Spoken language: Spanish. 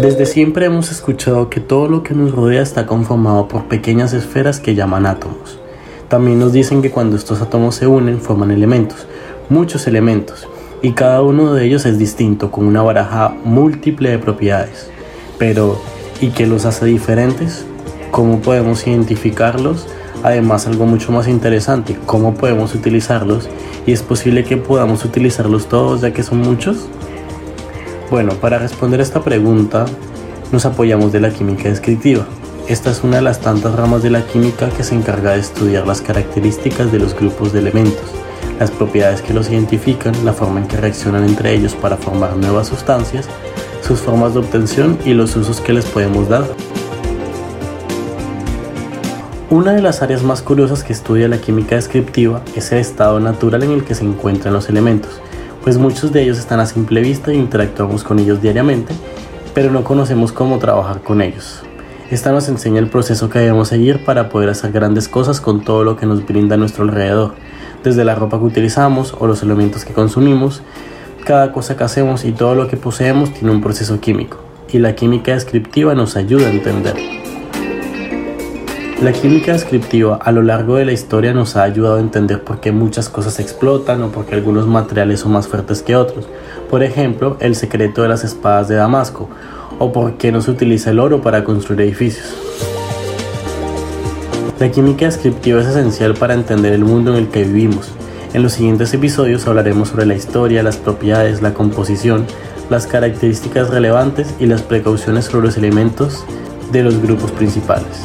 Desde siempre hemos escuchado que todo lo que nos rodea está conformado por pequeñas esferas que llaman átomos. También nos dicen que cuando estos átomos se unen forman elementos, muchos elementos, y cada uno de ellos es distinto, con una baraja múltiple de propiedades. Pero, ¿y qué los hace diferentes? ¿Cómo podemos identificarlos? Además, algo mucho más interesante, ¿cómo podemos utilizarlos? ¿Y es posible que podamos utilizarlos todos ya que son muchos? Bueno, para responder esta pregunta nos apoyamos de la química descriptiva. Esta es una de las tantas ramas de la química que se encarga de estudiar las características de los grupos de elementos, las propiedades que los identifican, la forma en que reaccionan entre ellos para formar nuevas sustancias, sus formas de obtención y los usos que les podemos dar. Una de las áreas más curiosas que estudia la química descriptiva es el estado natural en el que se encuentran los elementos, pues muchos de ellos están a simple vista e interactuamos con ellos diariamente, pero no conocemos cómo trabajar con ellos. Esta nos enseña el proceso que debemos seguir para poder hacer grandes cosas con todo lo que nos brinda a nuestro alrededor, desde la ropa que utilizamos o los elementos que consumimos, cada cosa que hacemos y todo lo que poseemos tiene un proceso químico, y la química descriptiva nos ayuda a entenderlo. La química descriptiva a lo largo de la historia nos ha ayudado a entender por qué muchas cosas explotan o por qué algunos materiales son más fuertes que otros. Por ejemplo, el secreto de las espadas de Damasco o por qué no se utiliza el oro para construir edificios. La química descriptiva es esencial para entender el mundo en el que vivimos. En los siguientes episodios hablaremos sobre la historia, las propiedades, la composición, las características relevantes y las precauciones sobre los elementos de los grupos principales.